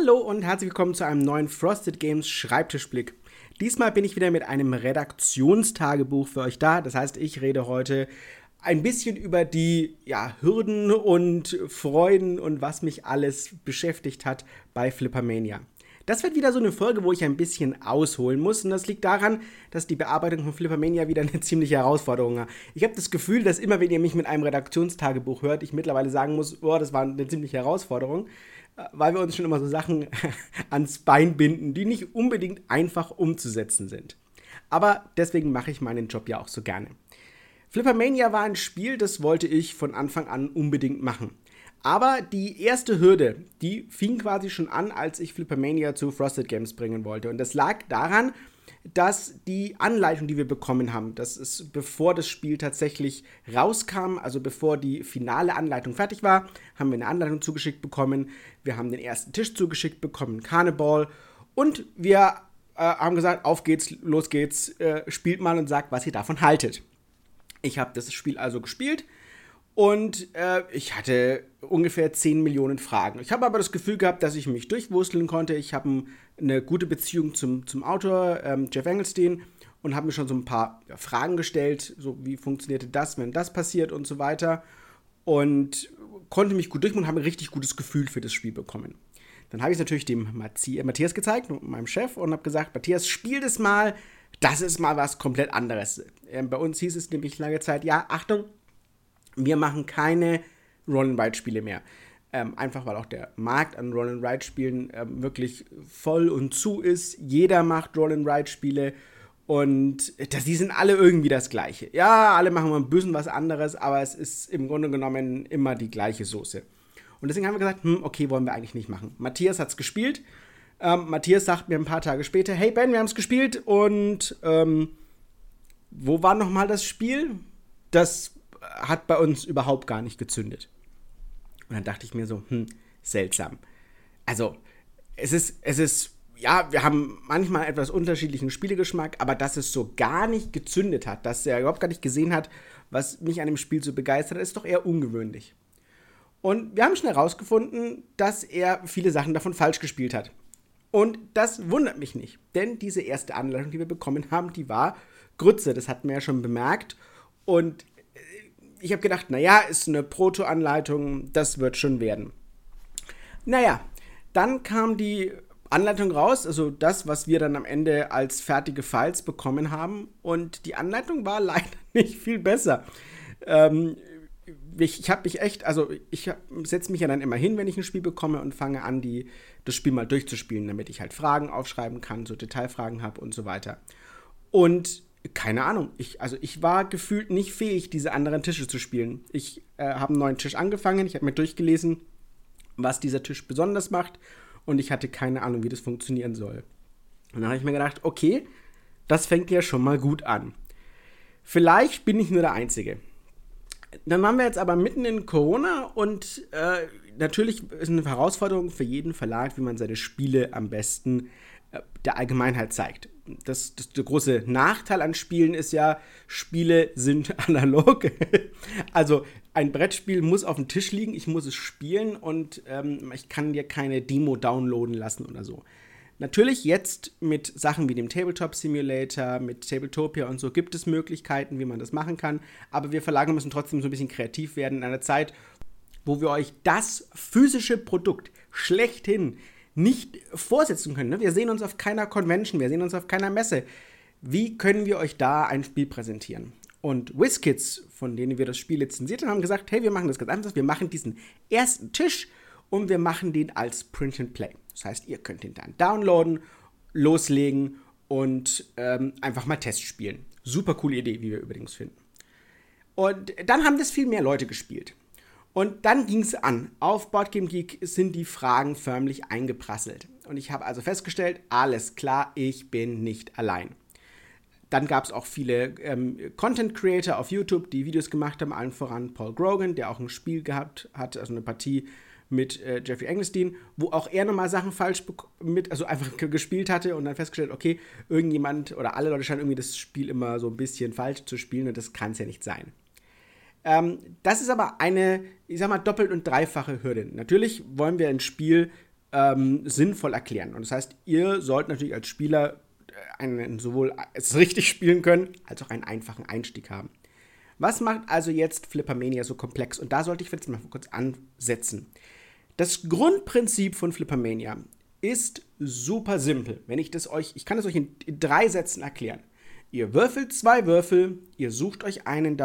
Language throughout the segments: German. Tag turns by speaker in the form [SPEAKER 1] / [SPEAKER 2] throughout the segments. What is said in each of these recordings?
[SPEAKER 1] Hallo und herzlich willkommen zu einem neuen Frosted Games Schreibtischblick. Diesmal bin ich wieder mit einem Redaktionstagebuch für euch da. Das heißt, ich rede heute ein bisschen über die ja, Hürden und Freuden und was mich alles beschäftigt hat bei Flippermania. Das wird wieder so eine Folge, wo ich ein bisschen ausholen muss. Und das liegt daran, dass die Bearbeitung von Flippermania wieder eine ziemliche Herausforderung war. Ich habe das Gefühl, dass immer, wenn ihr mich mit einem Redaktionstagebuch hört, ich mittlerweile sagen muss, oh, das war eine ziemliche Herausforderung, weil wir uns schon immer so Sachen ans Bein binden, die nicht unbedingt einfach umzusetzen sind. Aber deswegen mache ich meinen Job ja auch so gerne. Flippermania war ein Spiel, das wollte ich von Anfang an unbedingt machen. Aber die erste Hürde, die fing quasi schon an, als ich Flippermania zu Frosted Games bringen wollte. Und das lag daran, dass die Anleitung, die wir bekommen haben, das ist bevor das Spiel tatsächlich rauskam, also bevor die finale Anleitung fertig war, haben wir eine Anleitung zugeschickt bekommen. Wir haben den ersten Tisch zugeschickt bekommen, Carnival. Und wir äh, haben gesagt, auf geht's, los geht's, äh, spielt mal und sagt, was ihr davon haltet. Ich habe das Spiel also gespielt und äh, ich hatte ungefähr 10 Millionen Fragen. Ich habe aber das Gefühl gehabt, dass ich mich durchwursteln konnte. Ich habe eine gute Beziehung zum, zum Autor, ähm, Jeff Engelstein, und habe mir schon so ein paar Fragen gestellt, so wie funktionierte das, wenn das passiert und so weiter. Und konnte mich gut durchmachen und habe ein richtig gutes Gefühl für das Spiel bekommen. Dann habe ich es natürlich dem Matthias gezeigt, meinem Chef, und habe gesagt, Matthias, spiel das mal. Das ist mal was komplett anderes. Ähm, bei uns hieß es nämlich lange Zeit, ja, Achtung, wir machen keine Roll-and-Ride-Spiele mehr. Ähm, einfach weil auch der Markt an Roll-and-Ride-Spielen ähm, wirklich voll und zu ist. Jeder macht Roll-and-Ride-Spiele und das, die sind alle irgendwie das Gleiche. Ja, alle machen mal ein bisschen was anderes, aber es ist im Grunde genommen immer die gleiche Soße. Und deswegen haben wir gesagt, hm, okay, wollen wir eigentlich nicht machen. Matthias hat es gespielt. Ähm, Matthias sagt mir ein paar Tage später, hey Ben, wir haben es gespielt und ähm, wo war nochmal das Spiel? Das hat bei uns überhaupt gar nicht gezündet. Und dann dachte ich mir so, hm, seltsam. Also, es ist, es ist, ja, wir haben manchmal etwas unterschiedlichen Spielegeschmack, aber dass es so gar nicht gezündet hat, dass er überhaupt gar nicht gesehen hat, was mich an dem Spiel so begeistert, ist doch eher ungewöhnlich. Und wir haben schnell herausgefunden, dass er viele Sachen davon falsch gespielt hat. Und das wundert mich nicht, denn diese erste Anleitung, die wir bekommen haben, die war Grütze, das hatten wir ja schon bemerkt. Und ich habe gedacht, naja, ist eine Proto-Anleitung, das wird schon werden. Naja, dann kam die Anleitung raus, also das, was wir dann am Ende als fertige Files bekommen haben. Und die Anleitung war leider nicht viel besser. Ähm, ich, ich habe mich echt, also ich setze mich ja dann immer hin, wenn ich ein Spiel bekomme und fange an, die, das Spiel mal durchzuspielen, damit ich halt Fragen aufschreiben kann, so Detailfragen habe und so weiter. Und keine Ahnung. Ich, also ich war gefühlt nicht fähig, diese anderen Tische zu spielen. Ich äh, habe einen neuen Tisch angefangen, ich habe mir durchgelesen, was dieser Tisch besonders macht und ich hatte keine Ahnung, wie das funktionieren soll. Und dann habe ich mir gedacht, okay, das fängt ja schon mal gut an. Vielleicht bin ich nur der Einzige. Dann waren wir jetzt aber mitten in Corona und äh, natürlich ist eine Herausforderung für jeden Verlag, wie man seine Spiele am besten äh, der Allgemeinheit zeigt das, das, der große Nachteil an Spielen ist ja, Spiele sind analog. also ein Brettspiel muss auf dem Tisch liegen, ich muss es spielen und ähm, ich kann dir keine Demo downloaden lassen oder so. Natürlich jetzt mit Sachen wie dem Tabletop Simulator, mit Tabletopia und so gibt es Möglichkeiten, wie man das machen kann, aber wir Verlage müssen trotzdem so ein bisschen kreativ werden in einer Zeit, wo wir euch das physische Produkt schlechthin nicht vorsetzen können. Ne? Wir sehen uns auf keiner Convention, wir sehen uns auf keiner Messe. Wie können wir euch da ein Spiel präsentieren? Und WizKids, von denen wir das Spiel lizenziert haben, haben gesagt, hey, wir machen das ganz einfach. Wir machen diesen ersten Tisch und wir machen den als Print and Play. Das heißt, ihr könnt ihn dann downloaden, loslegen und ähm, einfach mal Test spielen. Super coole Idee, wie wir übrigens finden. Und dann haben das viel mehr Leute gespielt. Und dann ging es an. Auf Boardgame Geek sind die Fragen förmlich eingeprasselt. Und ich habe also festgestellt, alles klar, ich bin nicht allein. Dann gab es auch viele ähm, Content Creator auf YouTube, die Videos gemacht haben, allen voran Paul Grogan, der auch ein Spiel gehabt hat, also eine Partie mit äh, Jeffrey Engelstein, wo auch er nochmal Sachen falsch mit, also einfach gespielt hatte und dann festgestellt, okay, irgendjemand oder alle Leute scheinen irgendwie das Spiel immer so ein bisschen falsch zu spielen und das kann es ja nicht sein. Ähm, das ist aber eine, ich sag mal, doppelt und dreifache Hürde. Natürlich wollen wir ein Spiel ähm, sinnvoll erklären. Und das heißt, ihr sollt natürlich als Spieler äh, einen, sowohl es richtig spielen können, als auch einen einfachen Einstieg haben. Was macht also jetzt Flippermania so komplex? Und da sollte ich jetzt mal kurz ansetzen. Das Grundprinzip von Flippermania ist super simpel. Wenn ich das euch, ich kann es euch in, drei Sätzen erklären. Ihr würfelt zwei Würfel, ihr sucht euch einen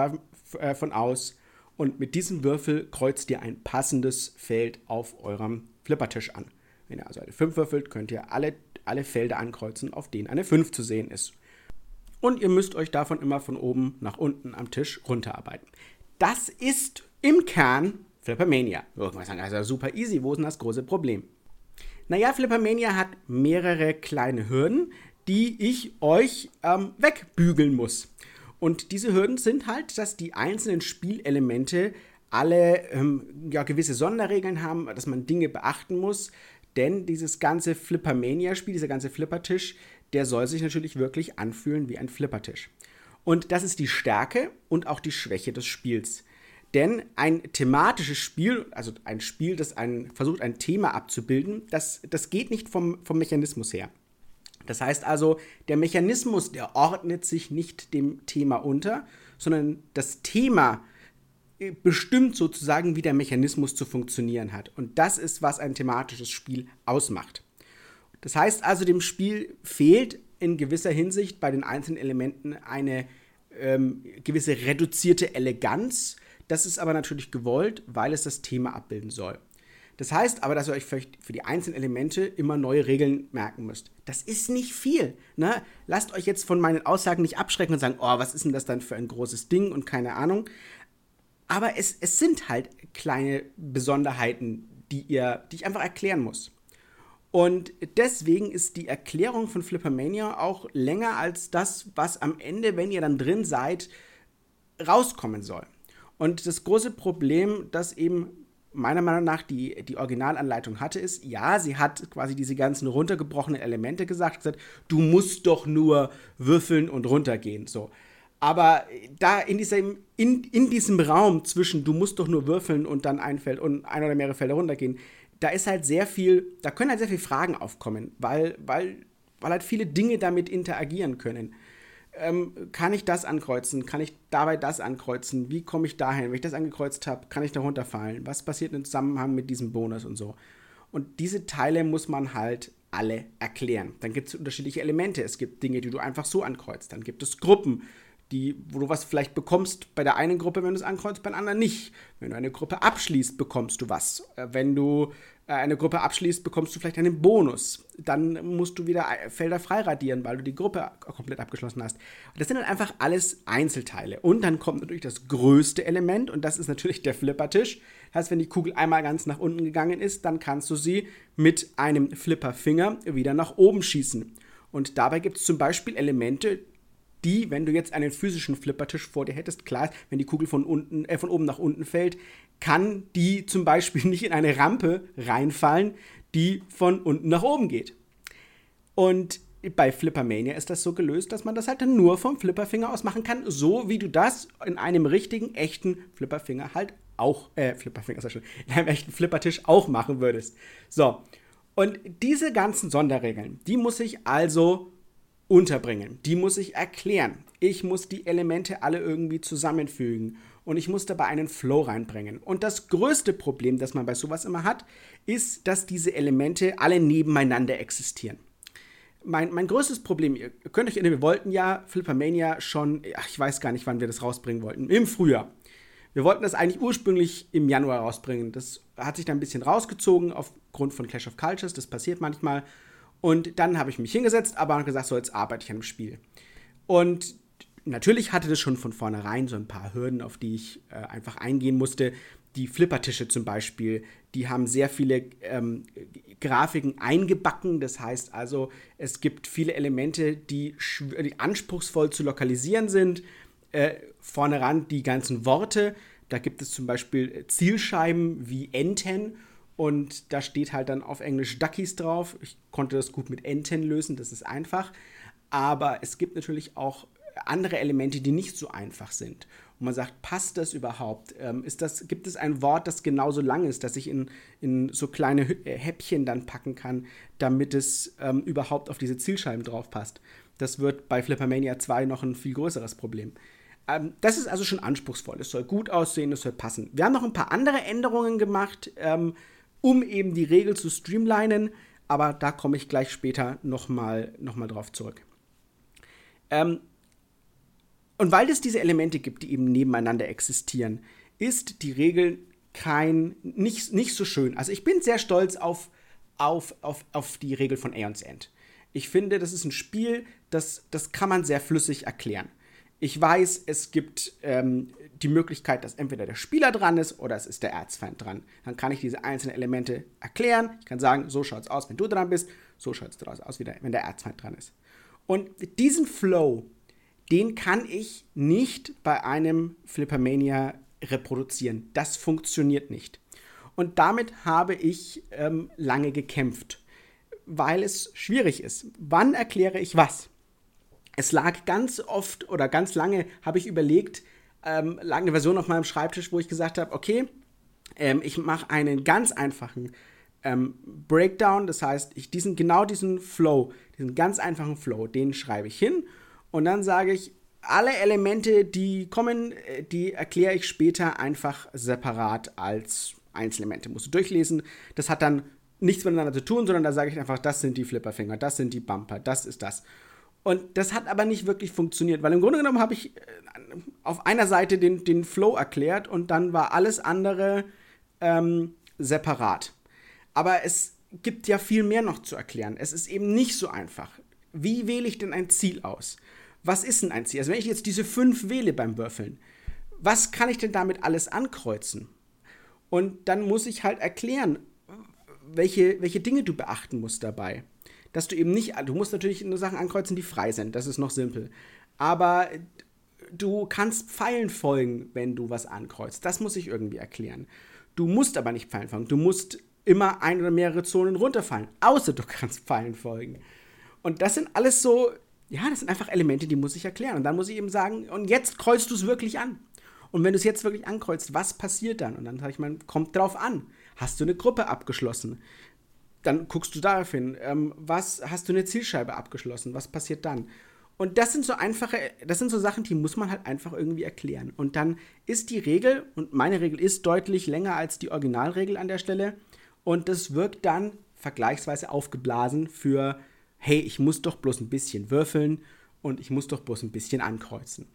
[SPEAKER 1] äh, aus und mit diesem Würfel kreuzt ihr ein passendes Feld auf eurem Flippertisch an. Wenn ihr also eine 5 würfelt, könnt ihr alle, alle Felder ankreuzen, auf denen eine 5 zu sehen ist. Und ihr müsst euch davon immer von oben nach unten am Tisch runterarbeiten. Das ist im Kern Flippermania. Irgendwas sagen, also super easy, wo ist denn das große Problem? Naja, Flippermania hat mehrere kleine Hürden, die ich euch ähm, wegbügeln muss. Und diese Hürden sind halt, dass die einzelnen Spielelemente alle ähm, ja, gewisse Sonderregeln haben, dass man Dinge beachten muss. Denn dieses ganze Flippermania-Spiel, dieser ganze Flippertisch, der soll sich natürlich wirklich anfühlen wie ein Flippertisch. Und das ist die Stärke und auch die Schwäche des Spiels. Denn ein thematisches Spiel, also ein Spiel, das ein, versucht, ein Thema abzubilden, das, das geht nicht vom, vom Mechanismus her. Das heißt also, der Mechanismus, der ordnet sich nicht dem Thema unter, sondern das Thema äh, bestimmt sozusagen, wie der Mechanismus zu funktionieren hat. Und das ist, was ein thematisches Spiel ausmacht. Das heißt also, dem Spiel fehlt in gewisser Hinsicht bei den einzelnen Elementen eine ähm, gewisse reduzierte Eleganz, das ist aber natürlich gewollt, weil es das Thema abbilden soll. Das heißt aber, dass ihr euch für die einzelnen Elemente immer neue Regeln merken müsst. Das ist nicht viel. Ne? Lasst euch jetzt von meinen Aussagen nicht abschrecken und sagen, oh, was ist denn das dann für ein großes Ding und keine Ahnung. Aber es, es sind halt kleine Besonderheiten, die, ihr, die ich einfach erklären muss. Und deswegen ist die Erklärung von Flippermania auch länger als das, was am Ende, wenn ihr dann drin seid, rauskommen soll. Und das große Problem, das eben meiner Meinung nach die, die Originalanleitung hatte, ist, ja, sie hat quasi diese ganzen runtergebrochenen Elemente gesagt, gesagt, du musst doch nur würfeln und runtergehen, so. Aber da in diesem, in, in diesem Raum zwischen du musst doch nur würfeln und dann ein Feld und ein oder mehrere Felder runtergehen, da ist halt sehr viel, da können halt sehr viele Fragen aufkommen, weil, weil, weil halt viele Dinge damit interagieren können ähm, kann ich das ankreuzen? Kann ich dabei das ankreuzen? Wie komme ich dahin? Wenn ich das angekreuzt habe, kann ich da runterfallen? Was passiert im Zusammenhang mit diesem Bonus und so? Und diese Teile muss man halt alle erklären. Dann gibt es unterschiedliche Elemente. Es gibt Dinge, die du einfach so ankreuzt. Dann gibt es Gruppen, die, wo du was vielleicht bekommst bei der einen Gruppe, wenn du es ankreuzt, bei der anderen nicht. Wenn du eine Gruppe abschließt, bekommst du was. Äh, wenn du eine Gruppe abschließt, bekommst du vielleicht einen Bonus. Dann musst du wieder äh, Felder freiradieren, weil du die Gruppe komplett abgeschlossen hast. das sind dann einfach alles Einzelteile. Und dann kommt natürlich das größte Element und das ist natürlich der Flippertisch. Das heißt, wenn die Kugel einmal ganz nach unten gegangen ist, dann kannst du sie mit einem Flipperfinger wieder nach oben schießen. Und dabei gibt es zum Beispiel Elemente, die, wenn du jetzt einen physischen Flippertisch vor dir hättest, klar, wenn die Kugel von, unten, äh, von oben nach unten fällt, kann die zum Beispiel nicht in eine Rampe reinfallen, die von unten nach oben geht. Und bei Flippermania ist das so gelöst, dass man das halt nur vom Flipperfinger aus machen kann, so wie du das in einem richtigen, echten Flipperfinger halt auch, äh, Flipperfinger ist ja schon, in einem echten Flippertisch auch machen würdest. So. Und diese ganzen Sonderregeln, die muss ich also unterbringen. Die muss ich erklären. Ich muss die Elemente alle irgendwie zusammenfügen und ich muss dabei einen Flow reinbringen. Und das größte Problem, das man bei sowas immer hat, ist, dass diese Elemente alle nebeneinander existieren. Mein, mein größtes Problem, ihr könnt euch erinnern, wir wollten ja Flippermania schon, ach, ich weiß gar nicht, wann wir das rausbringen wollten, im Frühjahr. Wir wollten das eigentlich ursprünglich im Januar rausbringen. Das hat sich dann ein bisschen rausgezogen aufgrund von Clash of Cultures, das passiert manchmal. Und dann habe ich mich hingesetzt, aber gesagt, so jetzt arbeite ich an dem Spiel. Und natürlich hatte das schon von vornherein so ein paar Hürden, auf die ich äh, einfach eingehen musste. Die Flippertische zum Beispiel, die haben sehr viele ähm, Grafiken eingebacken. Das heißt also, es gibt viele Elemente, die, die anspruchsvoll zu lokalisieren sind. Äh, vorne ran die ganzen Worte. Da gibt es zum Beispiel Zielscheiben wie Enten und da steht halt dann auf Englisch Duckies drauf. Ich konnte das gut mit Enten lösen, das ist einfach. Aber es gibt natürlich auch andere Elemente, die nicht so einfach sind. und man sagt, passt das überhaupt? Ähm, ist das, gibt es ein Wort, das genauso lang ist, das ich in, in so kleine äh, Häppchen dann packen kann, damit es ähm, überhaupt auf diese Zielscheiben drauf passt? Das wird bei Flippermania 2 noch ein viel größeres Problem. Ähm, das ist also schon anspruchsvoll. Es soll gut aussehen, es soll passen. Wir haben noch ein paar andere Änderungen gemacht, ähm, um eben die Regel zu streamlinen, aber da komme ich gleich später nochmal noch mal drauf zurück. Ähm, und weil es diese Elemente gibt, die eben nebeneinander existieren, ist die Regel kein, nicht, nicht so schön. Also ich bin sehr stolz auf, auf, auf, auf die Regel von Aeons End. Ich finde, das ist ein Spiel, das, das kann man sehr flüssig erklären. Ich weiß, es gibt ähm, die Möglichkeit, dass entweder der Spieler dran ist oder es ist der Erzfeind dran. Dann kann ich diese einzelnen Elemente erklären. Ich kann sagen, so schaut es aus, wenn du dran bist, so schaut es aus, wenn der Erzfeind dran ist. Und diesen Flow, den kann ich nicht bei einem Flippermania reproduzieren. Das funktioniert nicht. Und damit habe ich ähm, lange gekämpft, weil es schwierig ist. Wann erkläre ich was? Es lag ganz oft oder ganz lange, habe ich überlegt, ähm, lag eine Version auf meinem Schreibtisch, wo ich gesagt habe, okay, ähm, ich mache einen ganz einfachen ähm, Breakdown, das heißt, ich diesen, genau diesen Flow, diesen ganz einfachen Flow, den schreibe ich hin und dann sage ich, alle Elemente, die kommen, äh, die erkläre ich später einfach separat als Einzelelemente. Musst du durchlesen. Das hat dann nichts miteinander zu tun, sondern da sage ich einfach, das sind die Flipperfinger, das sind die Bumper, das ist das. Und das hat aber nicht wirklich funktioniert, weil im Grunde genommen habe ich äh, auf einer Seite den, den Flow erklärt und dann war alles andere ähm, separat. Aber es gibt ja viel mehr noch zu erklären. Es ist eben nicht so einfach. Wie wähle ich denn ein Ziel aus? was ist denn ein Ziel? Also wenn ich jetzt diese fünf wähle beim Würfeln, was kann ich denn damit alles ankreuzen? Und dann muss ich halt erklären, welche, welche Dinge du beachten musst dabei. Dass du eben nicht, du musst natürlich nur Sachen ankreuzen, die frei sind, das ist noch simpel. Aber du kannst Pfeilen folgen, wenn du was ankreuzt. Das muss ich irgendwie erklären. Du musst aber nicht Pfeilen folgen. Du musst immer ein oder mehrere Zonen runterfallen, außer du kannst Pfeilen folgen. Und das sind alles so ja, das sind einfach Elemente, die muss ich erklären. Und dann muss ich eben sagen, und jetzt kreuzt du es wirklich an. Und wenn du es jetzt wirklich ankreuzt, was passiert dann? Und dann sage ich mal, kommt drauf an. Hast du eine Gruppe abgeschlossen? Dann guckst du darauf hin. Ähm, was hast du eine Zielscheibe abgeschlossen? Was passiert dann? Und das sind so einfache, das sind so Sachen, die muss man halt einfach irgendwie erklären. Und dann ist die Regel, und meine Regel ist deutlich länger als die Originalregel an der Stelle. Und das wirkt dann vergleichsweise aufgeblasen für hey, ich muss doch bloß ein bisschen würfeln und ich muss doch bloß ein bisschen ankreuzen.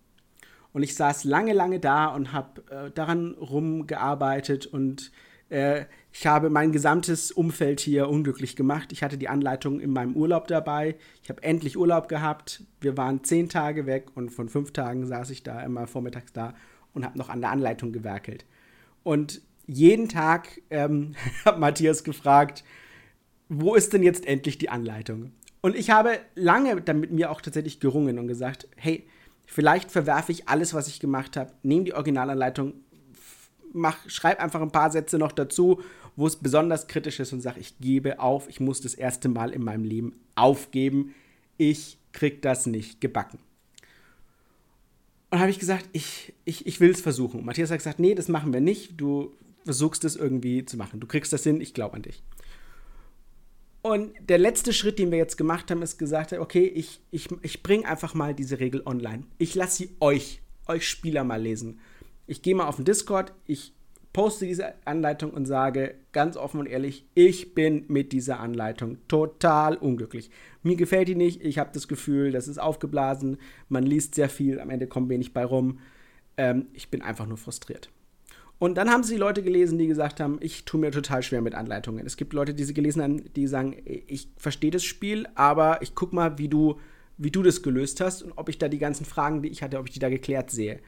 [SPEAKER 1] Und ich saß lange, lange da und habe äh, daran rumgearbeitet und äh, ich habe mein gesamtes Umfeld hier unglücklich gemacht. Ich hatte die Anleitung in meinem Urlaub dabei. Ich habe endlich Urlaub gehabt. Wir waren zehn Tage weg und von fünf Tagen saß ich da immer vormittags da und habe noch an der Anleitung gewerkelt. Und jeden Tag ähm, hat Matthias gefragt, wo ist denn jetzt endlich die Anleitung? Und ich habe lange damit mir auch tatsächlich gerungen und gesagt, hey, vielleicht verwerfe ich alles, was ich gemacht habe, nehme die Originalanleitung, mach, schreib einfach ein paar Sätze noch dazu, wo es besonders kritisch ist und sage, ich gebe auf, ich muss das erste Mal in meinem Leben aufgeben, ich krieg das nicht gebacken. Und habe ich gesagt, ich, ich, ich will es versuchen. Matthias hat gesagt, nee, das machen wir nicht, du versuchst es irgendwie zu machen, du kriegst das hin, ich glaube an dich. Und der letzte Schritt, den wir jetzt gemacht haben, ist gesagt, okay, ich, ich, ich bringe einfach mal diese Regel online. Ich lasse sie euch, euch Spieler mal lesen. Ich gehe mal auf den Discord, ich poste diese Anleitung und sage ganz offen und ehrlich, ich bin mit dieser Anleitung total unglücklich. Mir gefällt die nicht, ich habe das Gefühl, das ist aufgeblasen, man liest sehr viel, am Ende kommt wenig bei rum. Ähm, ich bin einfach nur frustriert. Und dann haben sie Leute gelesen, die gesagt haben, ich tue mir total schwer mit Anleitungen. Es gibt Leute, die sie gelesen haben, die sagen, ich verstehe das Spiel, aber ich guck mal, wie du, wie du das gelöst hast und ob ich da die ganzen Fragen, die ich hatte, ob ich die da geklärt sehe.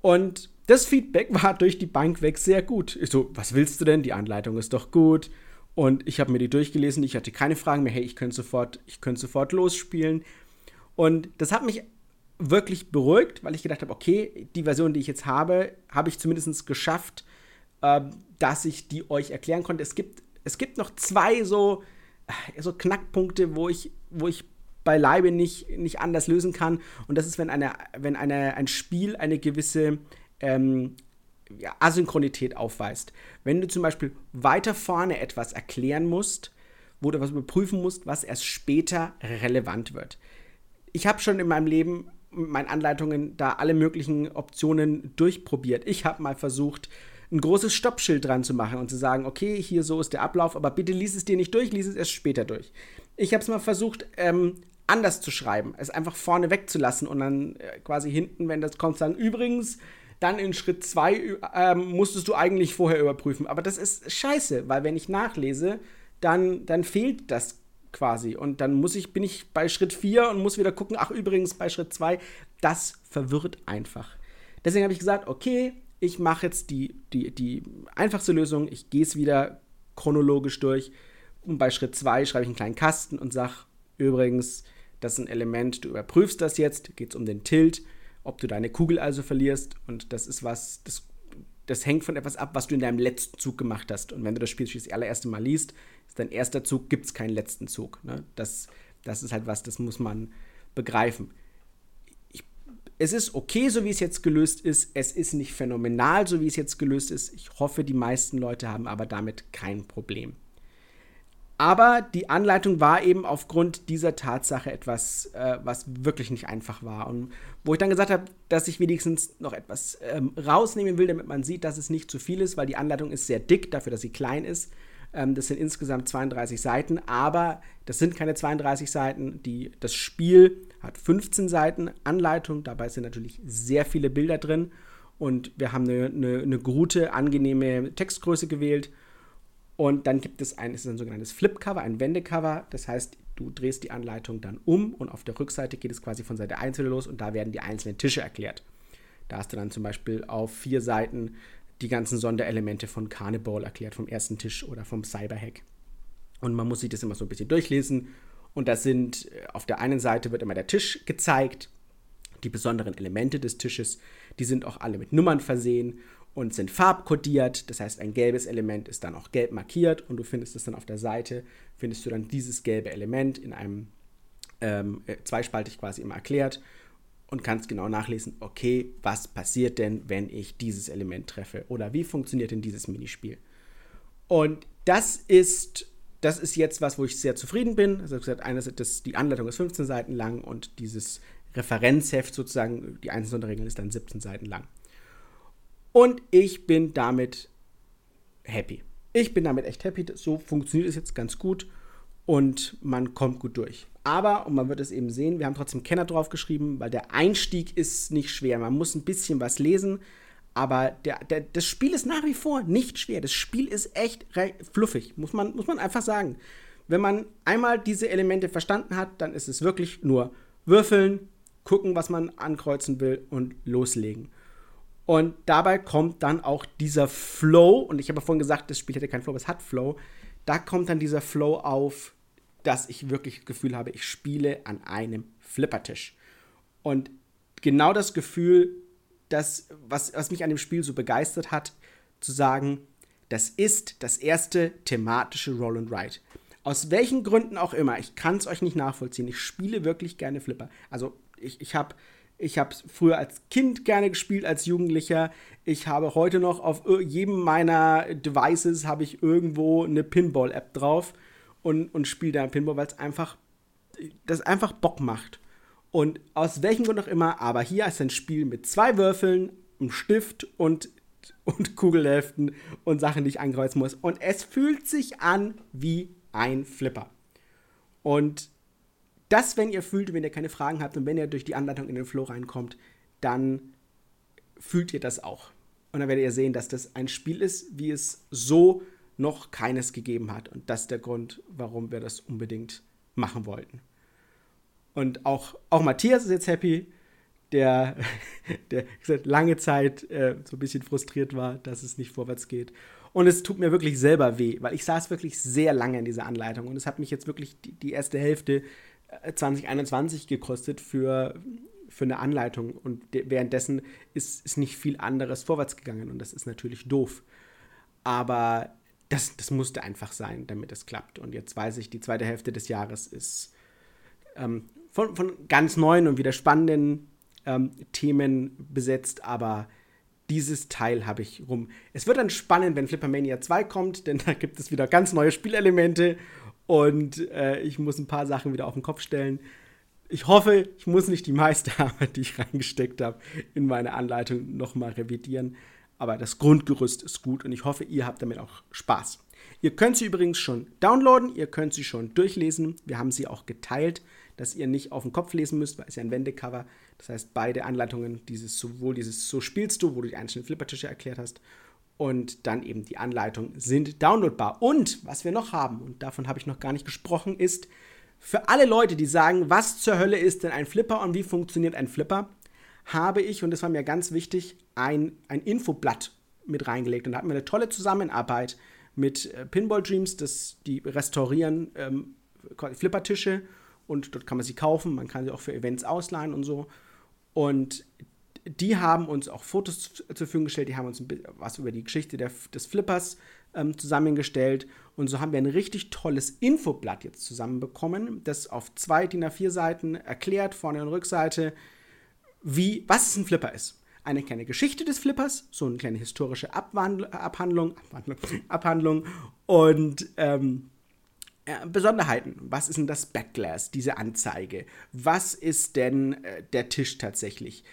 [SPEAKER 1] Und das Feedback war durch die Bank weg sehr gut. Ich so, was willst du denn? Die Anleitung ist doch gut. Und ich habe mir die durchgelesen, ich hatte keine Fragen mehr. Hey, ich könnte sofort, ich könnte sofort losspielen. Und das hat mich wirklich beruhigt, weil ich gedacht habe, okay, die Version, die ich jetzt habe, habe ich zumindest geschafft, äh, dass ich die euch erklären konnte. Es gibt, es gibt noch zwei so, äh, so Knackpunkte, wo ich, wo ich beileibe nicht, nicht anders lösen kann. Und das ist, wenn, eine, wenn eine, ein Spiel eine gewisse ähm, ja, Asynchronität aufweist. Wenn du zum Beispiel weiter vorne etwas erklären musst, wo du was überprüfen musst, was erst später relevant wird. Ich habe schon in meinem Leben mit meinen Anleitungen da alle möglichen Optionen durchprobiert. Ich habe mal versucht, ein großes Stoppschild dran zu machen und zu sagen, okay, hier so ist der Ablauf, aber bitte lies es dir nicht durch, lies es erst später durch. Ich habe es mal versucht, ähm, anders zu schreiben, es einfach vorne wegzulassen und dann äh, quasi hinten, wenn das kommt, sagen, übrigens, dann in Schritt 2 ähm, musstest du eigentlich vorher überprüfen. Aber das ist scheiße, weil wenn ich nachlese, dann, dann fehlt das quasi. Und dann muss ich, bin ich bei Schritt 4 und muss wieder gucken, ach übrigens bei Schritt 2, das verwirrt einfach. Deswegen habe ich gesagt, okay, ich mache jetzt die, die, die einfachste Lösung, ich gehe es wieder chronologisch durch. Und bei Schritt 2 schreibe ich einen kleinen Kasten und sage, übrigens, das ist ein Element, du überprüfst das jetzt, geht es um den Tilt ob du deine Kugel also verlierst. Und das ist was, das, das hängt von etwas ab, was du in deinem letzten Zug gemacht hast. Und wenn du das Spiel das allererste Mal liest, ist dein erster Zug, gibt es keinen letzten Zug. Ne? Das, das ist halt was, das muss man begreifen. Ich, es ist okay, so wie es jetzt gelöst ist. Es ist nicht phänomenal, so wie es jetzt gelöst ist. Ich hoffe, die meisten Leute haben aber damit kein Problem. Aber die Anleitung war eben aufgrund dieser Tatsache etwas, äh, was wirklich nicht einfach war. Und wo ich dann gesagt habe, dass ich wenigstens noch etwas ähm, rausnehmen will, damit man sieht, dass es nicht zu viel ist, weil die Anleitung ist sehr dick, dafür, dass sie klein ist. Ähm, das sind insgesamt 32 Seiten, aber das sind keine 32 Seiten. Die, das Spiel hat 15 Seiten Anleitung, dabei sind natürlich sehr viele Bilder drin. Und wir haben eine, eine, eine gute, angenehme Textgröße gewählt und dann gibt es ein, ist ein sogenanntes Flipcover, ein Wendecover. Das heißt, du drehst die Anleitung dann um und auf der Rückseite geht es quasi von Seite 1 wieder los und da werden die einzelnen Tische erklärt. Da hast du dann zum Beispiel auf vier Seiten die ganzen Sonderelemente von Carnival erklärt, vom ersten Tisch oder vom Cyberhack. Und man muss sich das immer so ein bisschen durchlesen. Und das sind, äh, auf der einen Seite wird immer der Tisch gezeigt, die besonderen Elemente des Tisches, die sind auch alle mit Nummern versehen und sind farbkodiert. Das heißt, ein gelbes Element ist dann auch gelb markiert und du findest es dann auf der Seite, findest du dann dieses gelbe Element in einem ähm, äh, zweispaltig quasi immer erklärt und kannst genau nachlesen, okay, was passiert denn, wenn ich dieses Element treffe oder wie funktioniert denn dieses Minispiel. Und das ist, das ist jetzt was, wo ich sehr zufrieden bin. Also gesagt, einerseits die Anleitung ist 15 Seiten lang und dieses Referenzheft sozusagen, die einzelnen Sonderregeln ist dann 17 Seiten lang. Und ich bin damit happy. Ich bin damit echt happy. So funktioniert es jetzt ganz gut und man kommt gut durch. Aber, und man wird es eben sehen, wir haben trotzdem Kenner drauf geschrieben, weil der Einstieg ist nicht schwer. Man muss ein bisschen was lesen, aber der, der, das Spiel ist nach wie vor nicht schwer. Das Spiel ist echt fluffig, muss man, muss man einfach sagen. Wenn man einmal diese Elemente verstanden hat, dann ist es wirklich nur würfeln, gucken, was man ankreuzen will und loslegen. Und dabei kommt dann auch dieser Flow, und ich habe ja vorhin gesagt, das Spiel hätte keinen Flow, aber es hat Flow. Da kommt dann dieser Flow auf, dass ich wirklich das Gefühl habe, ich spiele an einem Flippertisch. Und genau das Gefühl, das, was, was mich an dem Spiel so begeistert hat, zu sagen, das ist das erste thematische Roll and Ride. Aus welchen Gründen auch immer, ich kann es euch nicht nachvollziehen. Ich spiele wirklich gerne Flipper. Also ich, ich habe ich habe es früher als Kind gerne gespielt, als Jugendlicher. Ich habe heute noch auf jedem meiner Devices habe ich irgendwo eine Pinball-App drauf und, und spiele da Pinball, weil es einfach, einfach Bock macht. Und aus welchem Grund auch immer, aber hier ist ein Spiel mit zwei Würfeln, einem Stift und, und Kugelhälften und Sachen, die ich ankreuzen muss. Und es fühlt sich an wie ein Flipper. Und das, wenn ihr fühlt, wenn ihr keine Fragen habt und wenn ihr durch die Anleitung in den Flow reinkommt, dann fühlt ihr das auch. Und dann werdet ihr sehen, dass das ein Spiel ist, wie es so noch keines gegeben hat. Und das ist der Grund, warum wir das unbedingt machen wollten. Und auch, auch Matthias ist jetzt happy, der, der gesagt, lange Zeit äh, so ein bisschen frustriert war, dass es nicht vorwärts geht. Und es tut mir wirklich selber weh, weil ich saß wirklich sehr lange in dieser Anleitung und es hat mich jetzt wirklich die, die erste Hälfte 2021 gekostet für, für eine Anleitung und währenddessen ist, ist nicht viel anderes vorwärts gegangen und das ist natürlich doof. Aber das, das musste einfach sein, damit es klappt. Und jetzt weiß ich, die zweite Hälfte des Jahres ist ähm, von, von ganz neuen und wieder spannenden ähm, Themen besetzt, aber dieses Teil habe ich rum. Es wird dann spannend, wenn Flippermania 2 kommt, denn da gibt es wieder ganz neue Spielelemente und äh, ich muss ein paar Sachen wieder auf den Kopf stellen. Ich hoffe, ich muss nicht die meiste Arbeit, die ich reingesteckt habe, in meine Anleitung nochmal revidieren. Aber das Grundgerüst ist gut und ich hoffe, ihr habt damit auch Spaß. Ihr könnt sie übrigens schon downloaden, ihr könnt sie schon durchlesen. Wir haben sie auch geteilt, dass ihr nicht auf den Kopf lesen müsst, weil es ja ein Wendecover. Das heißt, beide Anleitungen, dieses sowohl dieses So spielst du, wo du die einzelnen Flippertische erklärt hast, und dann eben die Anleitung sind downloadbar. Und was wir noch haben, und davon habe ich noch gar nicht gesprochen, ist für alle Leute, die sagen, was zur Hölle ist denn ein Flipper und wie funktioniert ein Flipper, habe ich, und das war mir ganz wichtig, ein, ein Infoblatt mit reingelegt. Und da hatten wir eine tolle Zusammenarbeit mit äh, Pinball Dreams, das, die restaurieren ähm, Flippertische und dort kann man sie kaufen, man kann sie auch für Events ausleihen und so. Und die haben uns auch Fotos zur Verfügung gestellt, die haben uns was über die Geschichte der, des Flippers ähm, zusammengestellt. Und so haben wir ein richtig tolles Infoblatt jetzt zusammenbekommen, das auf zwei DIN A4 Seiten erklärt, vorne und Rückseite, wie, was ein Flipper ist. Eine kleine Geschichte des Flippers, so eine kleine historische Abwandl Abhandlung, Abhandlung, Abhandlung und ähm, äh, Besonderheiten. Was ist denn das Backglass, diese Anzeige? Was ist denn äh, der Tisch tatsächlich?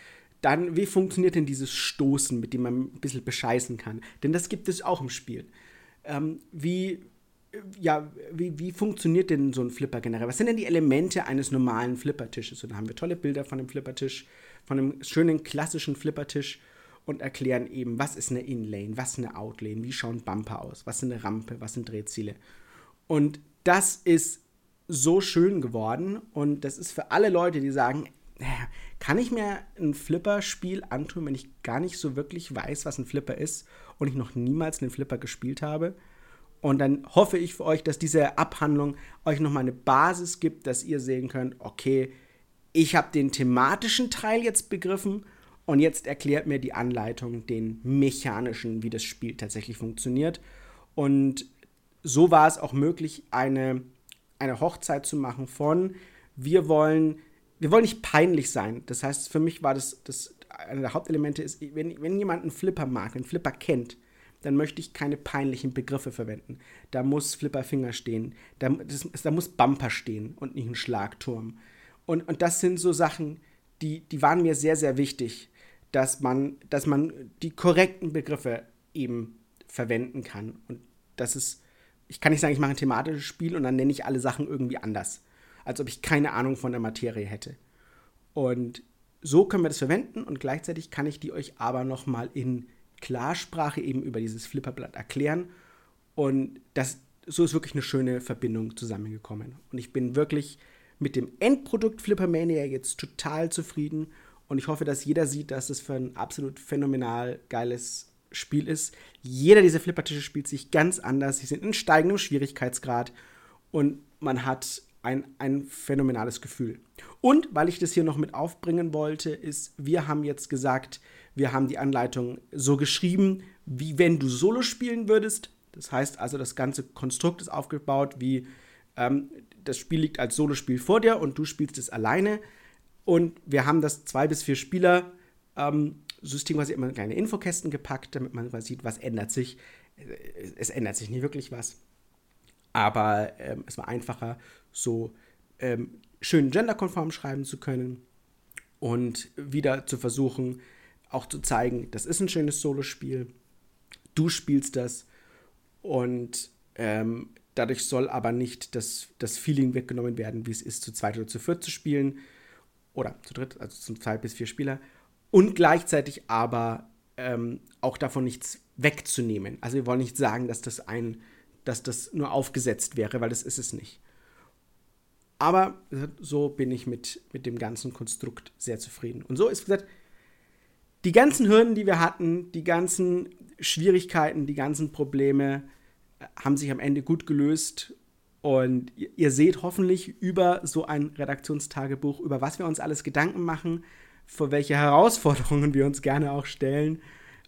[SPEAKER 1] Dann, wie funktioniert denn dieses Stoßen, mit dem man ein bisschen bescheißen kann? Denn das gibt es auch im Spiel. Ähm, wie, ja, wie, wie funktioniert denn so ein Flipper generell? Was sind denn die Elemente eines normalen Flippertisches? Und da haben wir tolle Bilder von dem Flippertisch, von einem schönen klassischen Flippertisch und erklären eben, was ist eine Inlane, was ist eine Outlane, wie schauen Bumper aus, was ist eine Rampe, was sind Drehziele. Und das ist so schön geworden und das ist für alle Leute, die sagen, kann ich mir ein Flipper-Spiel antun, wenn ich gar nicht so wirklich weiß, was ein Flipper ist und ich noch niemals einen Flipper gespielt habe? Und dann hoffe ich für euch, dass diese Abhandlung euch nochmal eine Basis gibt, dass ihr sehen könnt, okay, ich habe den thematischen Teil jetzt begriffen und jetzt erklärt mir die Anleitung den mechanischen, wie das Spiel tatsächlich funktioniert. Und so war es auch möglich, eine, eine Hochzeit zu machen von, wir wollen wir wollen nicht peinlich sein. Das heißt, für mich war das, das einer der Hauptelemente ist, wenn, wenn jemand einen Flipper mag, einen Flipper kennt, dann möchte ich keine peinlichen Begriffe verwenden. Da muss Flipperfinger stehen, da, das, da muss Bumper stehen und nicht ein Schlagturm. Und, und das sind so Sachen, die, die waren mir sehr, sehr wichtig, dass man, dass man die korrekten Begriffe eben verwenden kann. Und das ist, ich kann nicht sagen, ich mache ein thematisches Spiel und dann nenne ich alle Sachen irgendwie anders als ob ich keine Ahnung von der Materie hätte. Und so können wir das verwenden und gleichzeitig kann ich die euch aber nochmal in Klarsprache eben über dieses Flipperblatt erklären. Und das, so ist wirklich eine schöne Verbindung zusammengekommen. Und ich bin wirklich mit dem Endprodukt Flippermania jetzt total zufrieden. Und ich hoffe, dass jeder sieht, dass es für ein absolut phänomenal geiles Spiel ist. Jeder dieser Flippertische spielt sich ganz anders. Sie sind in steigendem Schwierigkeitsgrad. Und man hat ein, ein phänomenales Gefühl. Und weil ich das hier noch mit aufbringen wollte, ist, wir haben jetzt gesagt, wir haben die Anleitung so geschrieben, wie wenn du Solo spielen würdest. Das heißt also, das ganze Konstrukt ist aufgebaut, wie ähm, das Spiel liegt als Solospiel vor dir und du spielst es alleine. Und wir haben das zwei bis vier Spieler ähm, System quasi immer in kleine Infokästen gepackt, damit man quasi sieht, was ändert sich. Es ändert sich nicht wirklich was. Aber ähm, es war einfacher, so ähm, schön genderkonform schreiben zu können und wieder zu versuchen, auch zu zeigen, das ist ein schönes Solospiel, du spielst das und ähm, dadurch soll aber nicht das, das Feeling weggenommen werden, wie es ist, zu zweit oder zu viert zu spielen oder zu dritt, also zu zwei bis vier Spieler und gleichzeitig aber ähm, auch davon nichts wegzunehmen. Also wir wollen nicht sagen, dass das ein, dass das nur aufgesetzt wäre, weil das ist es nicht. Aber so bin ich mit, mit dem ganzen Konstrukt sehr zufrieden. Und so ist gesagt, die ganzen Hürden, die wir hatten, die ganzen Schwierigkeiten, die ganzen Probleme äh, haben sich am Ende gut gelöst. Und ihr seht hoffentlich über so ein Redaktionstagebuch, über was wir uns alles Gedanken machen, vor welche Herausforderungen wir uns gerne auch stellen.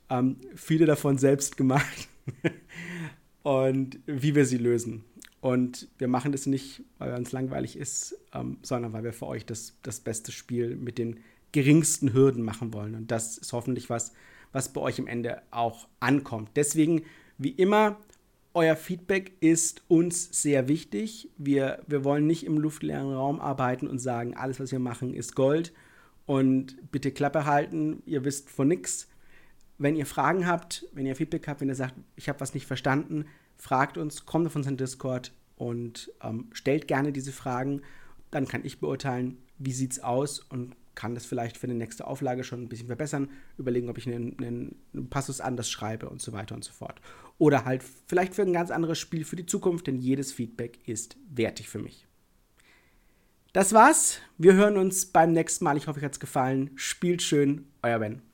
[SPEAKER 1] Ähm, viele davon selbst gemacht. und wie wir sie lösen. Und wir machen das nicht, weil uns langweilig ist, ähm, sondern weil wir für euch das, das beste Spiel mit den geringsten Hürden machen wollen. Und das ist hoffentlich was, was bei euch am Ende auch ankommt. Deswegen, wie immer, euer Feedback ist uns sehr wichtig. Wir, wir wollen nicht im luftleeren Raum arbeiten und sagen, alles, was wir machen, ist Gold. Und bitte Klappe halten, ihr wisst von nichts. Wenn ihr Fragen habt, wenn ihr Feedback habt, wenn ihr sagt, ich habe was nicht verstanden, fragt uns, kommt auf unseren Discord und ähm, stellt gerne diese Fragen. Dann kann ich beurteilen, wie sieht es aus und kann das vielleicht für die nächste Auflage schon ein bisschen verbessern, überlegen, ob ich einen, einen, Passus anders schreibe und so weiter und so fort. Oder halt vielleicht für ein ganz anderes Spiel für die Zukunft, denn jedes Feedback ist wertig für mich. Das war's. Wir hören uns beim nächsten Mal. Ich hoffe, euch hat's gefallen. Spielt schön, euer Ben.